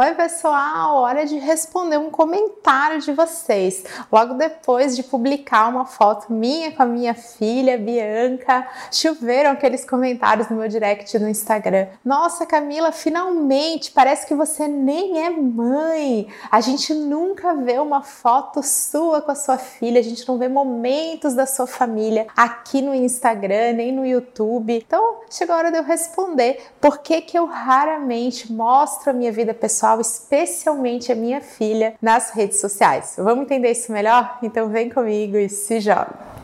Oi, pessoal, hora de responder um comentário de vocês. Logo depois de publicar uma foto minha com a minha filha, Bianca, choveram aqueles comentários no meu direct no Instagram. Nossa, Camila, finalmente, parece que você nem é mãe. A gente nunca vê uma foto sua com a sua filha, a gente não vê momentos da sua família aqui no Instagram, nem no YouTube. Então, chegou a hora de eu responder por que que eu raramente mostro a minha vida pessoal, especialmente a minha filha, nas redes sociais. Vamos entender isso melhor? Então vem comigo e se joga.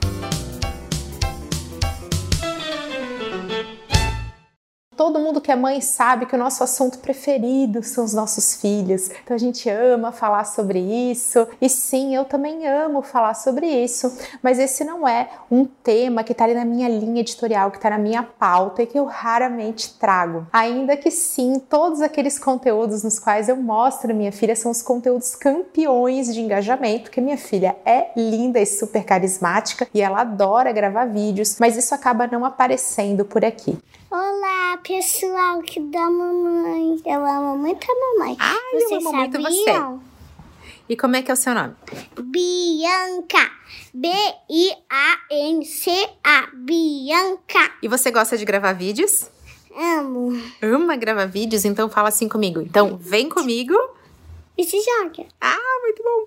Todo mundo que é mãe sabe que o nosso assunto preferido são os nossos filhos. Então a gente ama falar sobre isso. E sim, eu também amo falar sobre isso. Mas esse não é um tema que está ali na minha linha editorial, que está na minha pauta e que eu raramente trago. Ainda que sim, todos aqueles conteúdos nos quais eu mostro minha filha são os conteúdos campeões de engajamento, que minha filha é linda e super carismática e ela adora gravar vídeos, mas isso acaba não aparecendo por aqui. Olá, pessoal que da mamãe. Eu amo muito a mamãe. Ai, Vocês eu amo muito sabiam? você. E como é que é o seu nome? Bianca. B-I-A-N-C-A. Bianca. E você gosta de gravar vídeos? Amo. Ama gravar vídeos? Então fala assim comigo. Então vem comigo. E se joga. Ah, muito bom.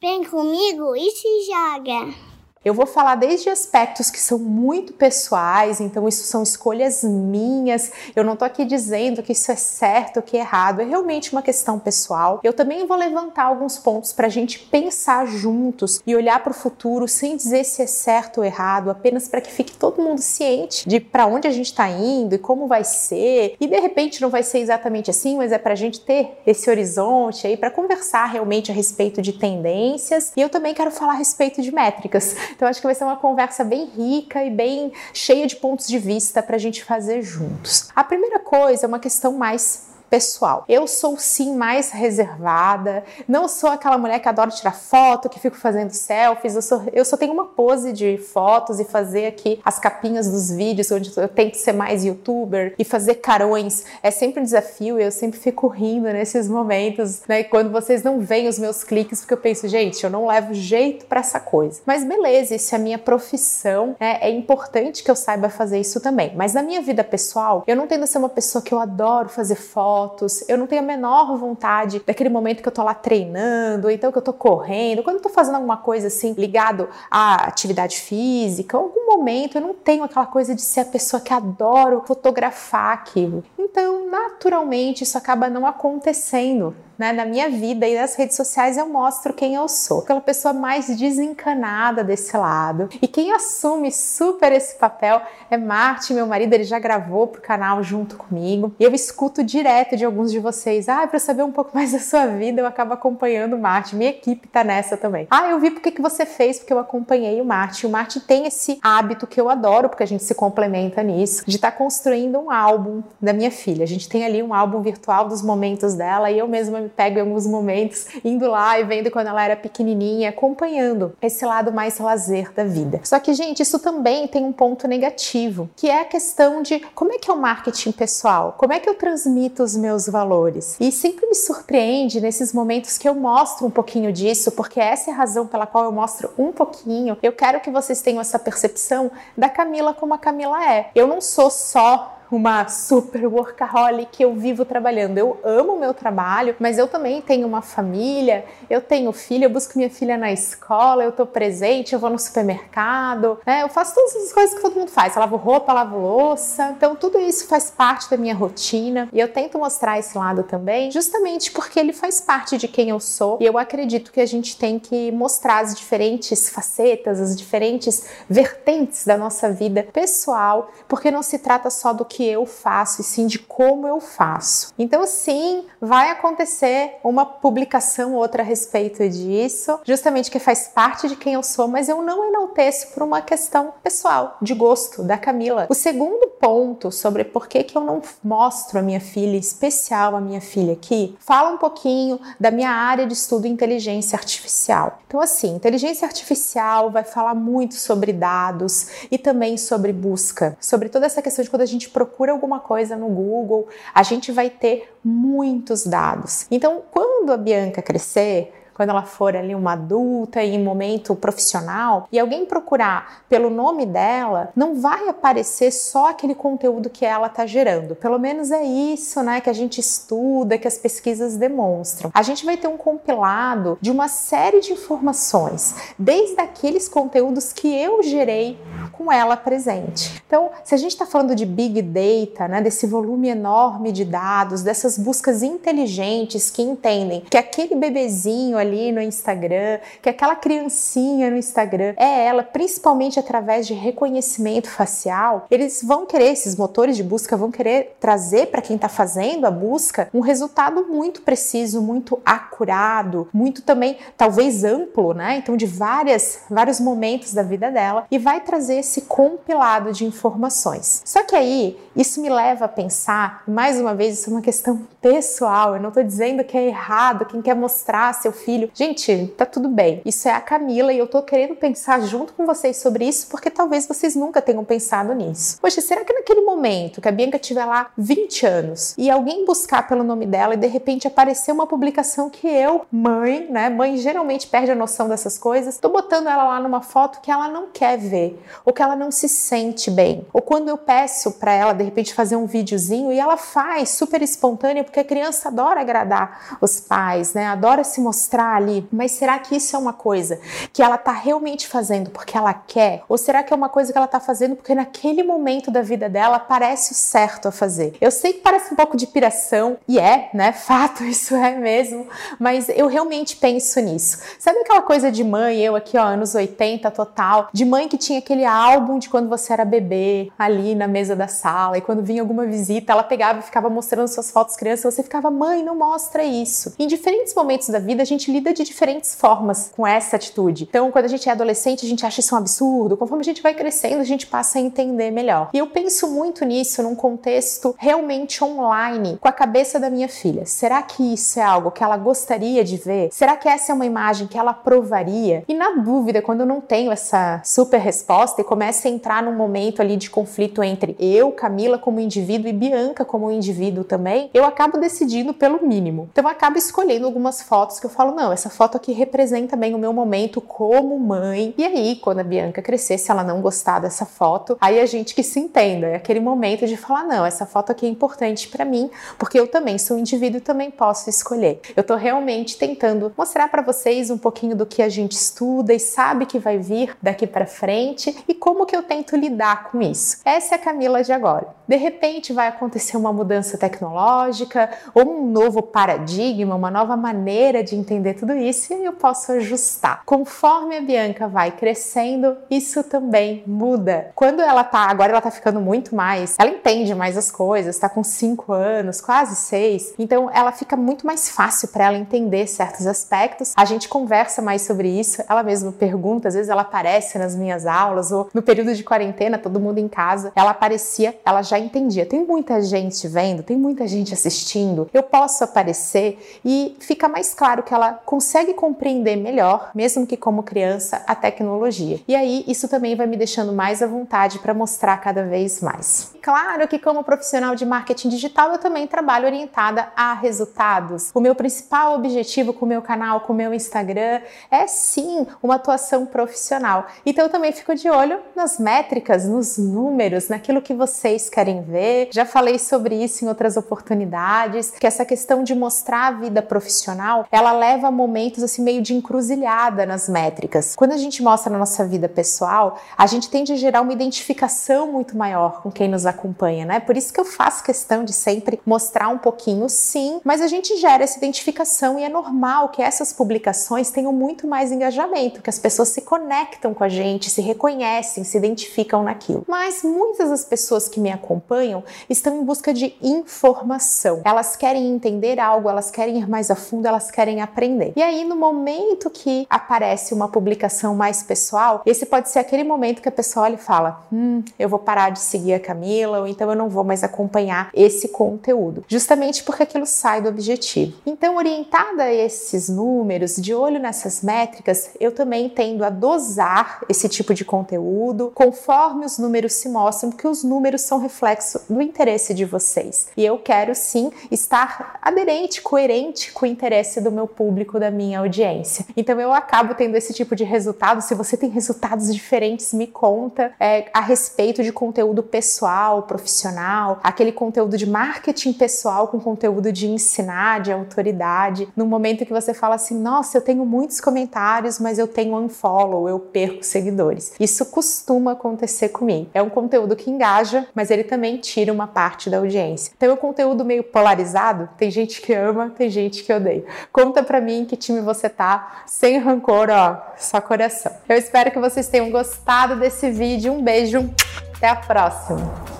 Vem comigo e se joga. Eu vou falar desde aspectos que são muito pessoais, então isso são escolhas minhas. Eu não tô aqui dizendo que isso é certo ou que é errado, é realmente uma questão pessoal. Eu também vou levantar alguns pontos para a gente pensar juntos e olhar para o futuro sem dizer se é certo ou errado, apenas para que fique todo mundo ciente de para onde a gente está indo e como vai ser. E de repente não vai ser exatamente assim, mas é para a gente ter esse horizonte aí para conversar realmente a respeito de tendências. E eu também quero falar a respeito de métricas. Então acho que vai ser uma conversa bem rica e bem cheia de pontos de vista para a gente fazer juntos. A primeira coisa é uma questão mais pessoal. Eu sou sim mais reservada, não sou aquela mulher que adora tirar foto, que fico fazendo selfies, eu, sou, eu só tenho uma pose de fotos e fazer aqui as capinhas dos vídeos, onde eu tento ser mais youtuber e fazer carões. É sempre um desafio e eu sempre fico rindo nesses momentos, né? Quando vocês não veem os meus cliques, porque eu penso, gente, eu não levo jeito para essa coisa. Mas beleza, isso é minha profissão, né? é importante que eu saiba fazer isso também. Mas na minha vida pessoal, eu não tendo a ser uma pessoa que eu adoro fazer fotos fotos, eu não tenho a menor vontade daquele momento que eu tô lá treinando, ou então que eu tô correndo, quando eu tô fazendo alguma coisa assim ligado à atividade física, algum momento eu não tenho aquela coisa de ser a pessoa que adoro fotografar aquilo. Então, naturalmente, isso acaba não acontecendo né, na minha vida e nas redes sociais eu mostro quem eu sou. Aquela pessoa mais desencanada desse lado. E quem assume super esse papel é Marte, meu marido, ele já gravou pro canal junto comigo. E eu escuto direto de alguns de vocês, ah, para saber um pouco mais da sua vida, eu acabo acompanhando o Marte. Minha equipe tá nessa também. Ah, eu vi porque que você fez, porque eu acompanhei o Marte. O Marte tem esse hábito que eu adoro, porque a gente se complementa nisso, de estar tá construindo um álbum da minha filha. A gente tem ali um álbum virtual dos momentos dela e eu mesma me pego em alguns momentos indo lá e vendo quando ela era pequenininha, acompanhando esse lado mais lazer da vida. Só que, gente, isso também tem um ponto negativo, que é a questão de como é que é o marketing pessoal? Como é que eu transmito os meus valores? E sempre me surpreende nesses momentos que eu mostro um pouquinho disso, porque essa é a razão pela qual eu mostro um pouquinho. Eu quero que vocês tenham essa percepção da Camila como a Camila é. Eu não sou só uma super workaholic, eu vivo trabalhando. Eu amo o meu trabalho, mas eu também tenho uma família, eu tenho filho, eu busco minha filha na escola, eu tô presente, eu vou no supermercado, né? Eu faço todas as coisas que todo mundo faz. Eu lavo roupa, lavo louça. Então tudo isso faz parte da minha rotina e eu tento mostrar esse lado também, justamente porque ele faz parte de quem eu sou e eu acredito que a gente tem que mostrar as diferentes facetas, as diferentes vertentes da nossa vida pessoal, porque não se trata só do que que eu faço, e sim de como eu faço. Então, sim, vai acontecer uma publicação ou outra a respeito disso, justamente que faz parte de quem eu sou, mas eu não enalteço por uma questão pessoal, de gosto, da Camila. O segundo ponto sobre por que, que eu não mostro a minha filha, especial a minha filha aqui, fala um pouquinho da minha área de estudo inteligência artificial. Então, assim, inteligência artificial vai falar muito sobre dados e também sobre busca, sobre toda essa questão de quando a gente procura procura alguma coisa no Google, a gente vai ter muitos dados. Então, quando a Bianca crescer, quando ela for ali uma adulta em momento profissional e alguém procurar pelo nome dela, não vai aparecer só aquele conteúdo que ela está gerando. Pelo menos é isso, né, que a gente estuda, que as pesquisas demonstram. A gente vai ter um compilado de uma série de informações, desde aqueles conteúdos que eu gerei com ela presente. Então, se a gente está falando de big data, né, desse volume enorme de dados, dessas buscas inteligentes que entendem que aquele bebezinho ali ali no Instagram, que aquela criancinha no Instagram é ela, principalmente através de reconhecimento facial, eles vão querer, esses motores de busca vão querer trazer para quem está fazendo a busca um resultado muito preciso, muito acurado, muito também talvez amplo, né? Então de várias vários momentos da vida dela e vai trazer esse compilado de informações. Só que aí isso me leva a pensar, mais uma vez, isso é uma questão pessoal. Eu não estou dizendo que é errado quem quer mostrar seu filho filho. Gente, tá tudo bem. Isso é a Camila e eu tô querendo pensar junto com vocês sobre isso porque talvez vocês nunca tenham pensado nisso. Poxa, será que naquele momento que a Bianca tiver lá 20 anos e alguém buscar pelo nome dela e de repente aparecer uma publicação que eu, mãe, né? Mãe geralmente perde a noção dessas coisas, tô botando ela lá numa foto que ela não quer ver ou que ela não se sente bem. Ou quando eu peço para ela de repente fazer um videozinho e ela faz super espontânea porque a criança adora agradar os pais, né? Adora se mostrar ali, mas será que isso é uma coisa que ela tá realmente fazendo porque ela quer? Ou será que é uma coisa que ela tá fazendo porque naquele momento da vida dela parece o certo a fazer? Eu sei que parece um pouco de piração, e é, né? Fato, isso é mesmo, mas eu realmente penso nisso. Sabe aquela coisa de mãe, eu aqui, ó, anos 80 total, de mãe que tinha aquele álbum de quando você era bebê ali na mesa da sala e quando vinha alguma visita, ela pegava e ficava mostrando suas fotos criança, você ficava, mãe, não mostra isso. Em diferentes momentos da vida a gente lida de diferentes formas com essa atitude. Então, quando a gente é adolescente, a gente acha isso um absurdo. Conforme a gente vai crescendo, a gente passa a entender melhor. E eu penso muito nisso num contexto realmente online, com a cabeça da minha filha. Será que isso é algo que ela gostaria de ver? Será que essa é uma imagem que ela aprovaria? E na dúvida, quando eu não tenho essa super resposta e começa a entrar num momento ali de conflito entre eu, Camila, como indivíduo e Bianca como indivíduo também, eu acabo decidindo pelo mínimo. Então eu acabo escolhendo algumas fotos que eu falo, não, essa foto aqui representa bem o meu momento como mãe. E aí, quando a Bianca crescer, se ela não gostar dessa foto, aí a gente que se entenda, é aquele momento de falar: não, essa foto aqui é importante para mim, porque eu também sou um indivíduo e também posso escolher. Eu tô realmente tentando mostrar para vocês um pouquinho do que a gente estuda e sabe que vai vir daqui para frente e como que eu tento lidar com isso. Essa é a Camila de agora. De repente vai acontecer uma mudança tecnológica ou um novo paradigma, uma nova maneira de entender tudo isso e eu posso ajustar. Conforme a Bianca vai crescendo, isso também muda. Quando ela tá, agora ela tá ficando muito mais, ela entende mais as coisas, tá com 5 anos, quase 6, então ela fica muito mais fácil para ela entender certos aspectos. A gente conversa mais sobre isso, ela mesma pergunta, às vezes ela aparece nas minhas aulas ou no período de quarentena, todo mundo em casa, ela aparecia, ela já entendia. Tem muita gente vendo, tem muita gente assistindo. Eu posso aparecer e fica mais claro que ela consegue compreender melhor, mesmo que como criança, a tecnologia. E aí isso também vai me deixando mais à vontade para mostrar cada vez mais. Claro que como profissional de marketing digital eu também trabalho orientada a resultados. O meu principal objetivo com o meu canal, com o meu Instagram é sim uma atuação profissional. Então eu também fico de olho nas métricas, nos números, naquilo que vocês querem ver. Já falei sobre isso em outras oportunidades, que essa questão de mostrar a vida profissional, ela leva momentos assim meio de encruzilhada nas métricas. Quando a gente mostra na nossa vida pessoal, a gente tende a gerar uma identificação muito maior com quem nos acompanha, né? Por isso que eu faço questão de sempre mostrar um pouquinho, sim, mas a gente gera essa identificação e é normal que essas publicações tenham muito mais engajamento, que as pessoas se conectam com a gente, se reconhecem, se identificam naquilo. Mas muitas das pessoas que me acompanham estão em busca de informação. Elas querem entender algo, elas querem ir mais a fundo, elas querem aprender. E aí, no momento que aparece uma publicação mais pessoal, esse pode ser aquele momento que a pessoa olha e fala: Hum, eu vou parar de seguir a Camila, ou então eu não vou mais acompanhar esse conteúdo. Justamente porque aquilo sai do objetivo. Então, orientada a esses números, de olho nessas métricas, eu também tendo a dosar esse tipo de conteúdo conteúdo conforme os números se mostram, porque os números são reflexo do interesse de vocês. E eu quero sim estar aderente, coerente com o interesse do meu público, da minha audiência. Então eu acabo tendo esse tipo de resultado. Se você tem resultados diferentes, me conta é, a respeito de conteúdo pessoal, profissional, aquele conteúdo de marketing pessoal com conteúdo de ensinar, de autoridade. No momento que você fala assim, nossa, eu tenho muitos comentários, mas eu tenho unfollow, eu perco seguidores. Isso costuma acontecer comigo. É um conteúdo que engaja, mas ele também tira uma parte da audiência. Então é um conteúdo meio polarizado. Tem gente que ama, tem gente que odeia. Conta pra mim que time você tá, sem rancor, ó, só coração. Eu espero que vocês tenham gostado desse vídeo. Um beijo, até a próxima!